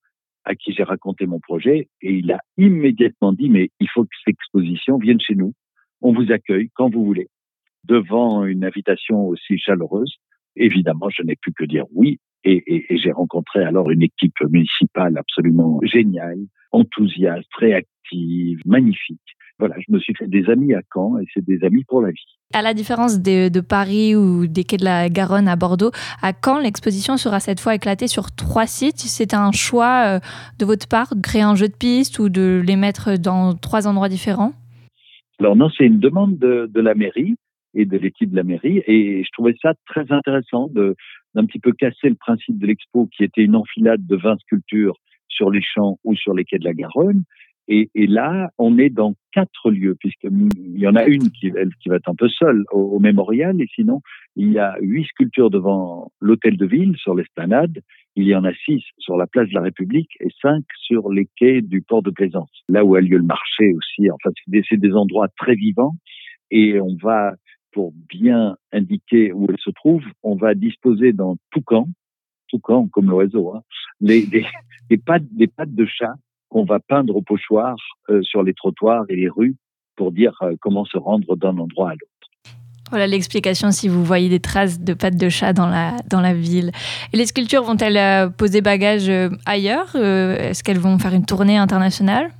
à qui j'ai raconté mon projet, et il a immédiatement dit, mais il faut que cette exposition vienne chez nous. On vous accueille quand vous voulez. Devant une invitation aussi chaleureuse, évidemment, je n'ai pu que dire oui, et, et, et j'ai rencontré alors une équipe municipale absolument géniale, enthousiaste, réactive, magnifique. Voilà, je me suis fait des amis à Caen et c'est des amis pour la vie. À la différence de, Paris ou des quais de la Garonne à Bordeaux, à Caen, l'exposition sera cette fois éclatée sur trois sites. C'est un choix euh, de votre part de créer un jeu de piste ou de les mettre dans trois endroits différents? Alors non, c'est une demande de, la mairie et de l'équipe de la mairie et je trouvais ça très intéressant de d'un petit peu casser le principe de l'expo qui était une enfilade de 20 sculptures sur les champs ou sur les quais de la Garonne. Et, là, on est dans quatre lieux, puisqu'il y en a une qui va être un peu seule au, mémorial, et sinon, il y a huit sculptures devant l'hôtel de ville, sur l'esplanade, il y en a six sur la place de la République et cinq sur les quais du port de Plaisance, là où a lieu le marché aussi. Enfin, c'est des, des endroits très vivants, et on va, pour bien indiquer où elle se trouve, on va disposer dans tout camp, tout camp comme l'oiseau, hein, les, les, les, pattes, des pattes de chat qu'on va peindre au pochoir euh, sur les trottoirs et les rues pour dire euh, comment se rendre d'un endroit à l'autre. Voilà l'explication si vous voyez des traces de pattes de chat dans la, dans la ville. Et les sculptures vont-elles euh, poser bagage ailleurs Est-ce qu'elles vont faire une tournée internationale?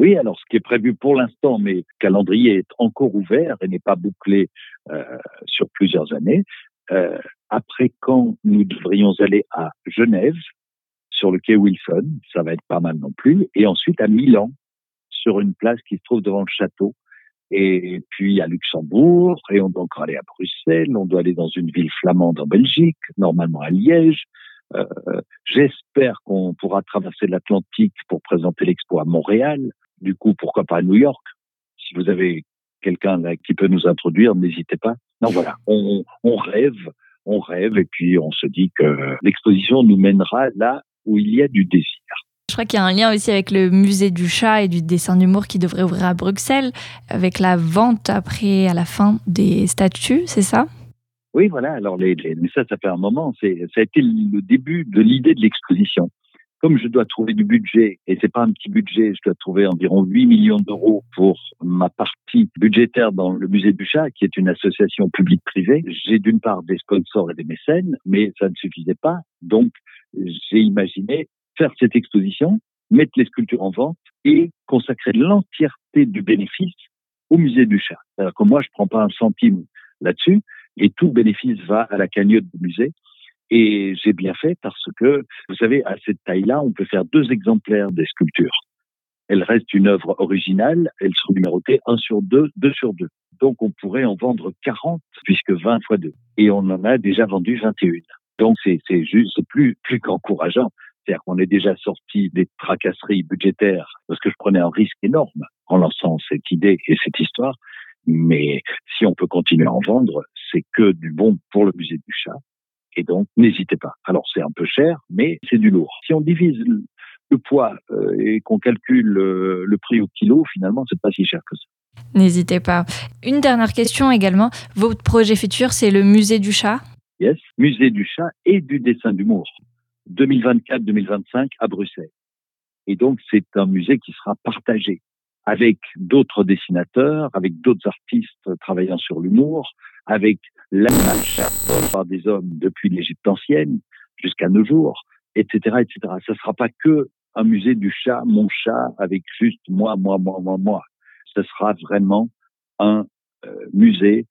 Oui, alors ce qui est prévu pour l'instant, mais le calendrier est encore ouvert et n'est pas bouclé sur plusieurs années. Euh, après quand nous devrions aller à Genève, sur le quai Wilson, ça va être pas mal non plus, et ensuite à Milan, sur une place qui se trouve devant le château, et puis à Luxembourg, et on doit encore aller à Bruxelles, on doit aller dans une ville flamande en Belgique, normalement à Liège. Euh, J'espère qu'on pourra traverser l'Atlantique pour présenter l'expo à Montréal. Du coup, pourquoi pas à New York Si vous avez quelqu'un qui peut nous introduire, n'hésitez pas. Non, voilà, on, on rêve, on rêve, et puis on se dit que l'exposition nous mènera là où il y a du désir. Je crois qu'il y a un lien aussi avec le musée du chat et du dessin d'humour qui devrait ouvrir à Bruxelles, avec la vente après, à la fin, des statues, c'est ça? Oui, voilà. Alors, les, mais ça, ça fait un moment. ça a été le début de l'idée de l'exposition. Comme je dois trouver du budget, et c'est pas un petit budget, je dois trouver environ 8 millions d'euros pour ma partie budgétaire dans le musée du chat, qui est une association publique-privée. J'ai d'une part des sponsors et des mécènes, mais ça ne suffisait pas. Donc, j'ai imaginé faire cette exposition, mettre les sculptures en vente et consacrer l'entièreté du bénéfice au musée du chat. Alors que moi, je prends pas un centime là-dessus et tout bénéfice va à la cagnotte du musée. Et j'ai bien fait parce que, vous savez, à cette taille-là, on peut faire deux exemplaires des sculptures. elle reste une œuvre originale, elle sera numérotée 1 sur 2, 2 sur 2. Donc on pourrait en vendre 40 puisque 20 fois 2 et on en a déjà vendu 21. Donc c'est juste plus plus qu'encourageant. C'est-à-dire qu'on est déjà sorti des tracasseries budgétaires parce que je prenais un risque énorme en lançant cette idée et cette histoire. Mais si on peut continuer à en vendre, c'est que du bon pour le musée du chat. Et donc, n'hésitez pas. Alors, c'est un peu cher, mais c'est du lourd. Si on divise le poids euh, et qu'on calcule euh, le prix au kilo, finalement, c'est pas si cher que ça. N'hésitez pas. Une dernière question également. Votre projet futur, c'est le musée du chat? Yes, musée du chat et du dessin d'humour. 2024-2025 à Bruxelles. Et donc, c'est un musée qui sera partagé avec d'autres dessinateurs, avec d'autres artistes travaillant sur l'humour, avec l'image par des hommes depuis l'Égypte ancienne jusqu'à nos jours, etc., etc. Ce ne sera pas que un musée du chat, mon chat, avec juste moi, moi, moi, moi, moi. Ce sera vraiment un euh, musée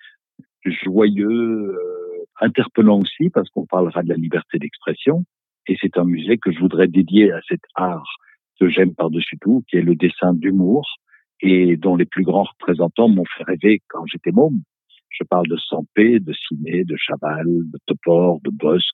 joyeux, euh, interpellant aussi, parce qu'on parlera de la liberté d'expression. Et c'est un musée que je voudrais dédier à cet art que j'aime par-dessus tout, qui est le dessin d'humour, et dont les plus grands représentants m'ont fait rêver quand j'étais môme. Je parle de Sampé, de Ciné, de Chaval, de Topor, de Bosque,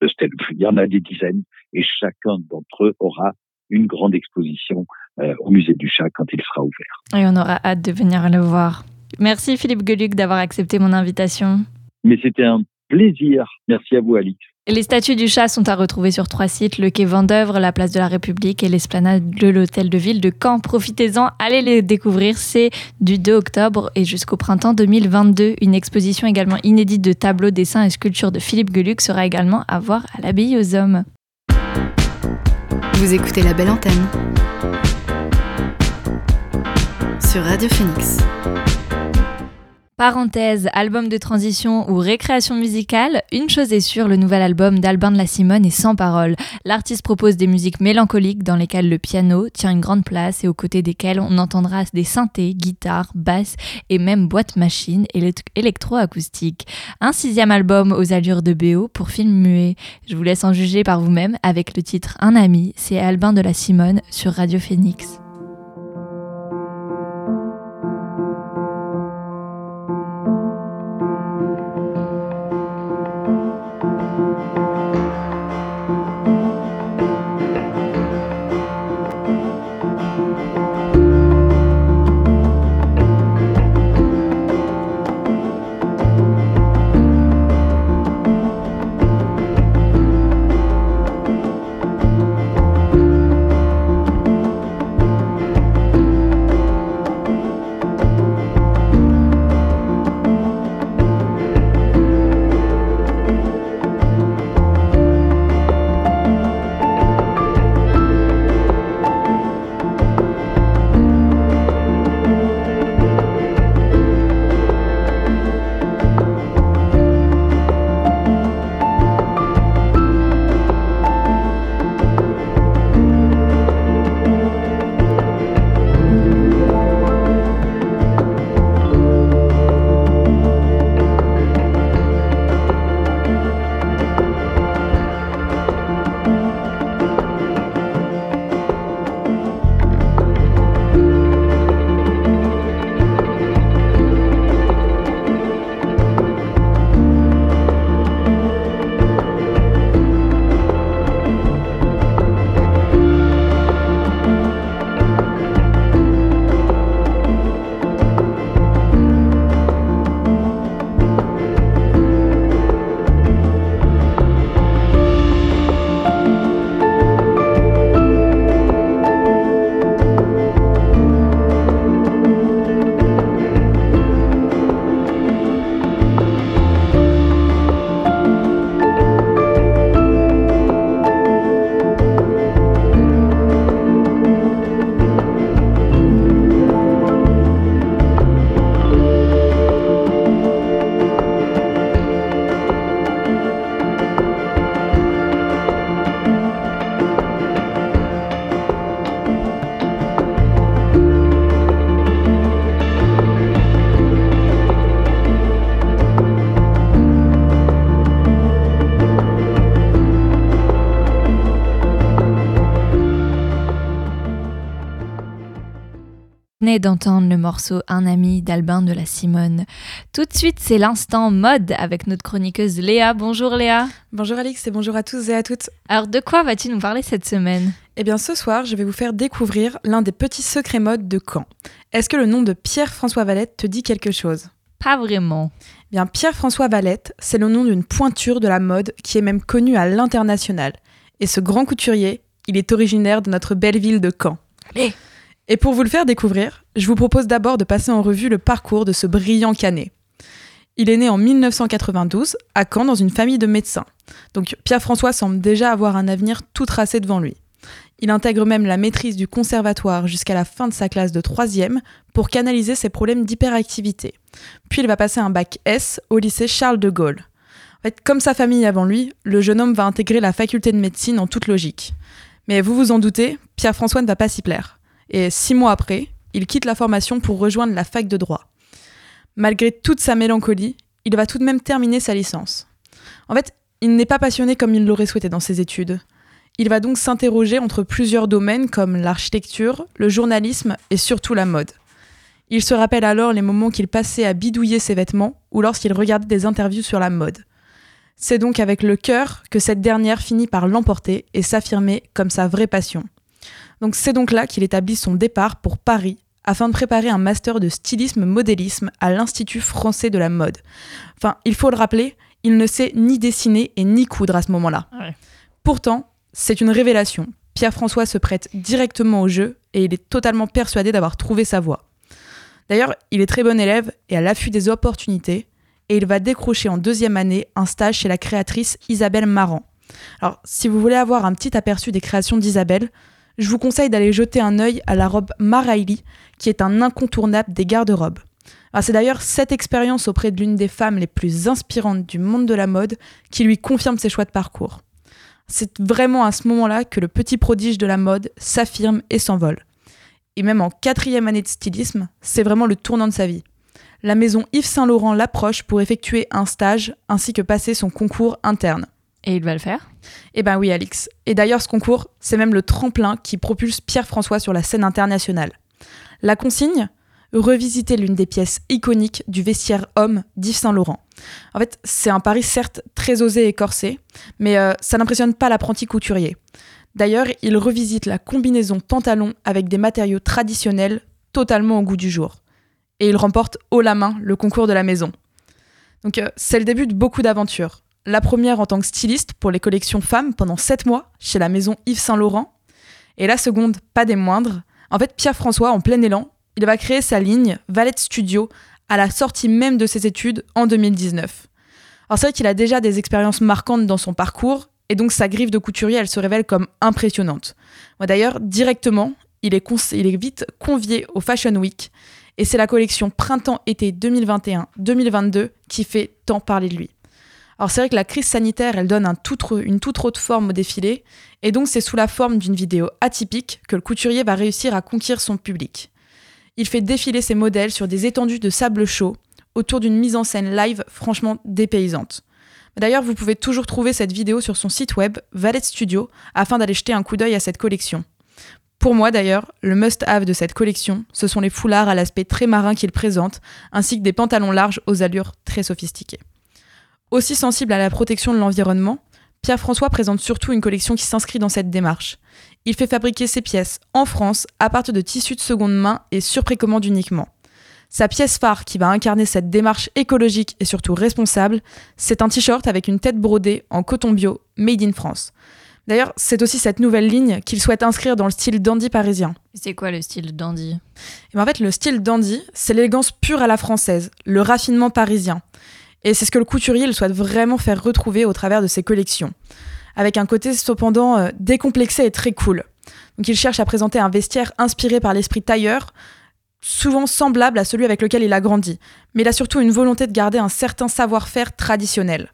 de Stelf. Il y en a des dizaines, et chacun d'entre eux aura une grande exposition euh, au musée du chat quand il sera ouvert. Et on aura hâte de venir le voir. Merci Philippe Geluc d'avoir accepté mon invitation. Mais c'était un plaisir. Merci à vous, Alix. Les statues du chat sont à retrouver sur trois sites, le quai Vendœuvre, la place de la République et l'esplanade de l'hôtel de ville de Caen. Profitez-en, allez les découvrir, c'est du 2 octobre et jusqu'au printemps 2022. Une exposition également inédite de tableaux, dessins et sculptures de Philippe Geluc sera également à voir à l'abbaye aux hommes. Vous écoutez la belle antenne sur Radio Phoenix. Parenthèse, album de transition ou récréation musicale, une chose est sûre, le nouvel album d'Albin de la Simone est sans parole. L'artiste propose des musiques mélancoliques dans lesquelles le piano tient une grande place et aux côtés desquelles on entendra des synthés, guitares, basses et même boîtes machines électroacoustiques. Un sixième album aux allures de BO pour film muet. Je vous laisse en juger par vous-même avec le titre Un ami, c'est Albin de la Simone sur Radio Phoenix. Venez d'entendre le morceau Un ami d'Albin de la Simone. Tout de suite, c'est l'instant mode avec notre chroniqueuse Léa. Bonjour Léa. Bonjour Alix et bonjour à tous et à toutes. Alors de quoi vas-tu nous parler cette semaine? Eh bien ce soir, je vais vous faire découvrir l'un des petits secrets mode de Caen. Est-ce que le nom de Pierre-François Valette te dit quelque chose? Pas vraiment. Eh bien Pierre-François Valette, c'est le nom d'une pointure de la mode qui est même connue à l'international. Et ce grand couturier, il est originaire de notre belle ville de Caen. Allez Et pour vous le faire découvrir, je vous propose d'abord de passer en revue le parcours de ce brillant canet. Il est né en 1992 à Caen dans une famille de médecins. Donc Pierre-François semble déjà avoir un avenir tout tracé devant lui. Il intègre même la maîtrise du conservatoire jusqu'à la fin de sa classe de troisième pour canaliser ses problèmes d'hyperactivité. Puis il va passer un bac S au lycée Charles de Gaulle. En fait, comme sa famille avant lui, le jeune homme va intégrer la faculté de médecine en toute logique. Mais vous vous en doutez, Pierre-François ne va pas s'y plaire. Et six mois après, il quitte la formation pour rejoindre la fac de droit. Malgré toute sa mélancolie, il va tout de même terminer sa licence. En fait, il n'est pas passionné comme il l'aurait souhaité dans ses études. Il va donc s'interroger entre plusieurs domaines comme l'architecture, le journalisme et surtout la mode. Il se rappelle alors les moments qu'il passait à bidouiller ses vêtements ou lorsqu'il regardait des interviews sur la mode. C'est donc avec le cœur que cette dernière finit par l'emporter et s'affirmer comme sa vraie passion. Donc c'est donc là qu'il établit son départ pour Paris afin de préparer un master de stylisme modélisme à l'Institut français de la mode. Enfin, il faut le rappeler, il ne sait ni dessiner et ni coudre à ce moment-là. Ouais. Pourtant, c'est une révélation. Pierre-François se prête directement au jeu et il est totalement persuadé d'avoir trouvé sa voie. D'ailleurs, il est très bon élève et à l'affût des opportunités, et il va décrocher en deuxième année un stage chez la créatrice Isabelle Marant. Alors, si vous voulez avoir un petit aperçu des créations d'Isabelle, je vous conseille d'aller jeter un œil à la robe Maraili, qui est un incontournable des garde-robes. Alors, C'est d'ailleurs cette expérience auprès de l'une des femmes les plus inspirantes du monde de la mode qui lui confirme ses choix de parcours. C'est vraiment à ce moment-là que le petit prodige de la mode s'affirme et s'envole. Et même en quatrième année de stylisme, c'est vraiment le tournant de sa vie. La maison Yves Saint Laurent l'approche pour effectuer un stage ainsi que passer son concours interne. Et il va le faire Eh ben oui, Alix. Et d'ailleurs, ce concours, c'est même le tremplin qui propulse Pierre-François sur la scène internationale. La consigne Revisiter l'une des pièces iconiques du vestiaire homme d'Yves Saint-Laurent. En fait, c'est un pari certes très osé et corsé, mais euh, ça n'impressionne pas l'apprenti couturier. D'ailleurs, il revisite la combinaison pantalon avec des matériaux traditionnels totalement au goût du jour. Et il remporte haut la main le concours de la maison. Donc euh, c'est le début de beaucoup d'aventures. La première en tant que styliste pour les collections femmes pendant 7 mois chez la maison Yves Saint-Laurent. Et la seconde, pas des moindres, en fait Pierre-François, en plein élan, il va créer sa ligne Valette Studio à la sortie même de ses études en 2019. Alors c'est vrai qu'il a déjà des expériences marquantes dans son parcours, et donc sa griffe de couturier, elle se révèle comme impressionnante. D'ailleurs, directement, il est, il est vite convié au Fashion Week, et c'est la collection Printemps-été 2021-2022 qui fait tant parler de lui. Alors c'est vrai que la crise sanitaire, elle donne une toute autre forme au défilé, et donc c'est sous la forme d'une vidéo atypique que le couturier va réussir à conquérir son public. Il fait défiler ses modèles sur des étendues de sable chaud, autour d'une mise en scène live franchement dépaysante. D'ailleurs, vous pouvez toujours trouver cette vidéo sur son site web, Valette Studio, afin d'aller jeter un coup d'œil à cette collection. Pour moi d'ailleurs, le must-have de cette collection, ce sont les foulards à l'aspect très marin qu'il présente, ainsi que des pantalons larges aux allures très sophistiquées. Aussi sensible à la protection de l'environnement, Pierre-François présente surtout une collection qui s'inscrit dans cette démarche. Il fait fabriquer ses pièces en France à partir de tissus de seconde main et sur précommande uniquement. Sa pièce phare qui va incarner cette démarche écologique et surtout responsable, c'est un t-shirt avec une tête brodée en coton bio, made in France. D'ailleurs, c'est aussi cette nouvelle ligne qu'il souhaite inscrire dans le style dandy parisien. C'est quoi le style dandy? Et ben en fait, le style dandy, c'est l'élégance pure à la française, le raffinement parisien. Et c'est ce que le couturier souhaite vraiment faire retrouver au travers de ses collections. Avec un côté cependant euh, décomplexé et très cool. Donc il cherche à présenter un vestiaire inspiré par l'esprit tailleur, souvent semblable à celui avec lequel il a grandi. Mais il a surtout une volonté de garder un certain savoir-faire traditionnel.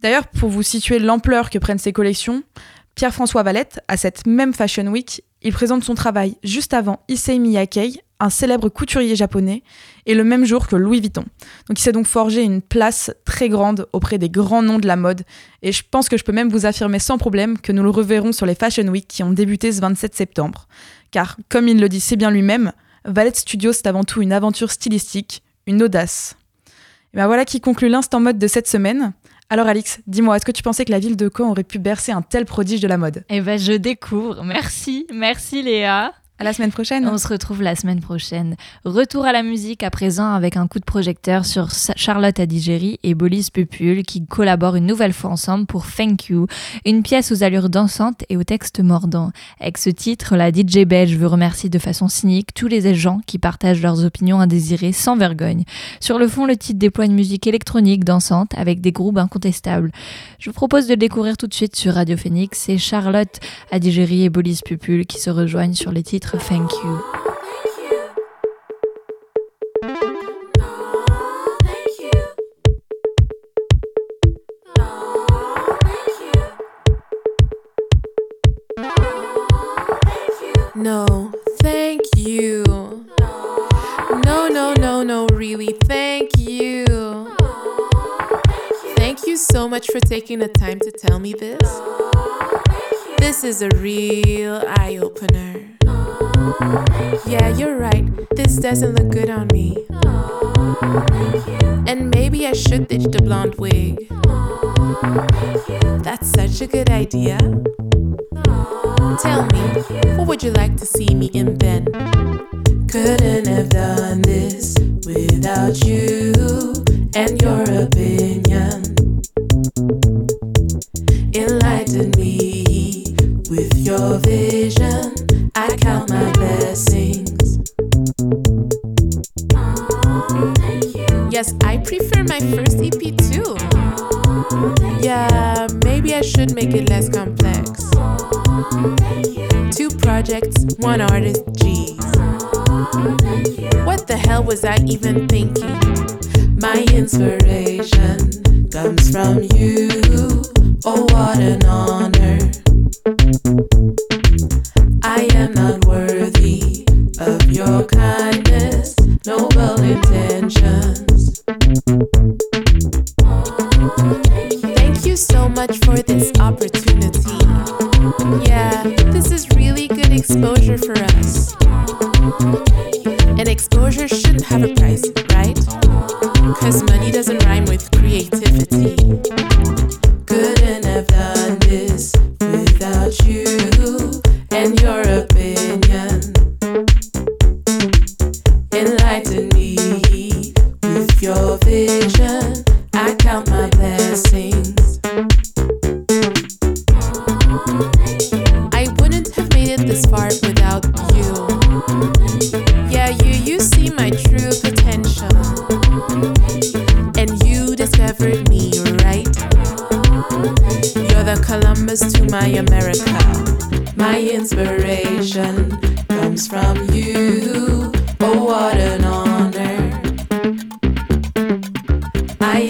D'ailleurs, pour vous situer l'ampleur que prennent ces collections, Pierre-François Valette, à cette même Fashion Week, il présente son travail juste avant Issei Miyake, un célèbre couturier japonais, et le même jour que Louis Vuitton. Donc il s'est donc forgé une place très grande auprès des grands noms de la mode, et je pense que je peux même vous affirmer sans problème que nous le reverrons sur les Fashion Week qui ont débuté ce 27 septembre. Car, comme il le dit si bien lui-même, Valette Studio, c'est avant tout une aventure stylistique, une audace. Et ben voilà qui conclut l'instant mode de cette semaine. Alors Alix, dis-moi, est-ce que tu pensais que la ville de Caen aurait pu bercer un tel prodige de la mode? Eh ben je découvre. Merci, merci Léa. À la semaine prochaine. On se retrouve la semaine prochaine. Retour à la musique à présent avec un coup de projecteur sur Charlotte Adigéry et Bolis Pupul qui collaborent une nouvelle fois ensemble pour Thank You, une pièce aux allures dansantes et au texte mordant. Avec ce titre, la DJ belge veut remercier de façon cynique tous les gens qui partagent leurs opinions indésirées sans vergogne. Sur le fond, le titre déploie une musique électronique dansante avec des groupes incontestables. Je vous propose de le découvrir tout de suite sur Radio Phoenix. C'est Charlotte Adigéry et Bolis Pupul qui se rejoignent sur les titres Thank You. No, thank you. No, no, no, no, really, thank you. Thank you so much for taking the time to tell me this. This is a real eye opener. Yeah, you're right. This doesn't look good on me. And maybe I should ditch the blonde wig. That's such a good idea. Tell me, what would you like to see me in then? Couldn't have done this without you and your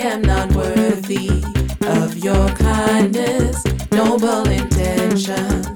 am not worthy of your kindness, noble intentions.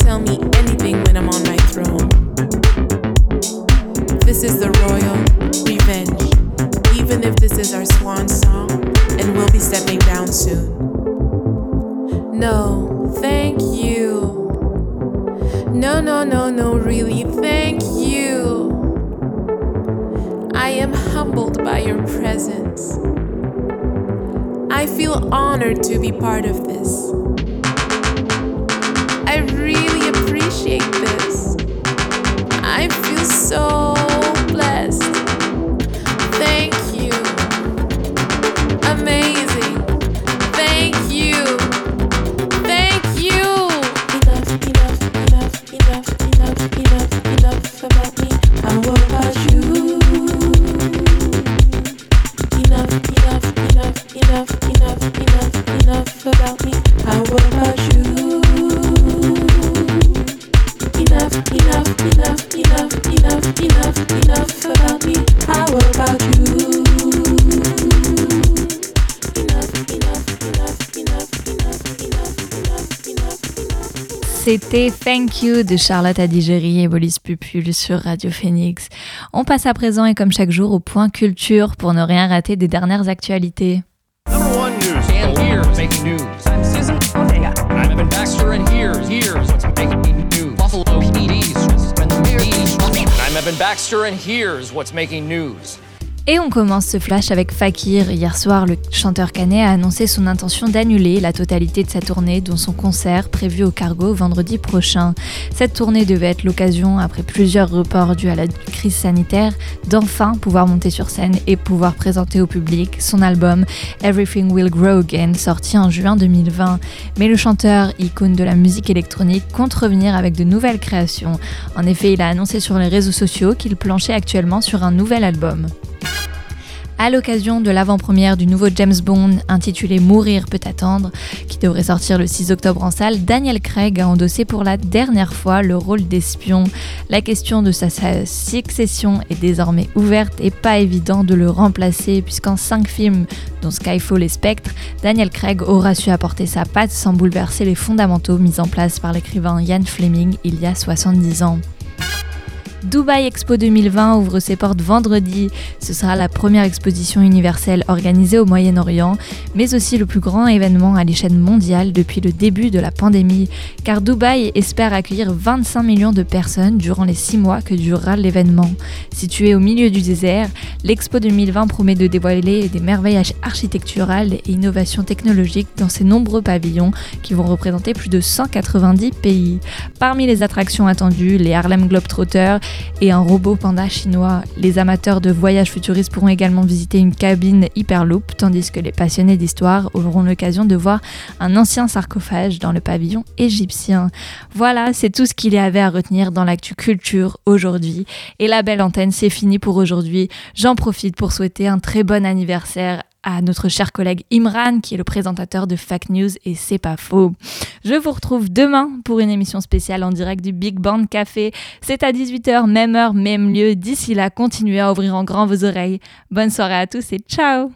Tell me anything when I'm on my throne. This is the royal revenge, even if this is our swan song, and we'll be stepping down soon. No, thank you. No, no, no, no, really, thank you. I am humbled by your presence. I feel honored to be part of this. De Charlotte Adigéry et Bolis Pupul sur Radio Phoenix. On passe à présent et comme chaque jour au point culture pour ne rien rater des dernières actualités. I'm Evan Baxter, and here's what's making news. Et on commence ce flash avec Fakir. Hier soir, le chanteur canet a annoncé son intention d'annuler la totalité de sa tournée, dont son concert prévu au Cargo vendredi prochain. Cette tournée devait être l'occasion, après plusieurs reports dus à la crise sanitaire, d'enfin pouvoir monter sur scène et pouvoir présenter au public son album Everything Will Grow Again, sorti en juin 2020. Mais le chanteur, icône de la musique électronique, compte revenir avec de nouvelles créations. En effet, il a annoncé sur les réseaux sociaux qu'il planchait actuellement sur un nouvel album. À l'occasion de l'avant-première du nouveau James Bond intitulé Mourir peut attendre, qui devrait sortir le 6 octobre en salle, Daniel Craig a endossé pour la dernière fois le rôle d'espion. La question de sa, succession est désormais ouverte et pas évident de le remplacer puisqu'en 5 films, dont Skyfall et Spectre, Daniel Craig aura su apporter sa patte sans bouleverser les fondamentaux mis en place par l'écrivain Ian Fleming il y a 70 ans. Dubai Expo 2020 ouvre ses portes vendredi. Ce sera la première exposition universelle organisée au Moyen-Orient, mais aussi le plus grand événement à l'échelle mondiale depuis le début de la pandémie, car Dubaï espère accueillir 25 millions de personnes durant les 6 mois que durera l'événement. Situé au milieu du désert, l'Expo 2020 promet de dévoiler des merveilles architecturales et innovations technologiques dans ses nombreux pavillons qui vont représenter plus de 190 pays. Parmi les attractions attendues, les Harlem Globetrotters, et un robot panda chinois. Les amateurs de voyages futuristes pourront également visiter une cabine Hyperloop, tandis que les passionnés d'histoire auront l'occasion de voir un ancien sarcophage dans le pavillon égyptien. Voilà, c'est tout ce qu'il y avait à retenir dans l'actu culture aujourd'hui. Et la belle antenne, c'est fini pour aujourd'hui. J'en profite pour souhaiter un très bon anniversaire à notre cher collègue Imran, qui est le présentateur de Fact News et c'est pas faux. Je vous retrouve demain pour une émission spéciale en direct du Big Band Café. C'est à 18h, même heure, même lieu. D'ici là, continuez à ouvrir en grand vos oreilles. Bonne soirée à tous et ciao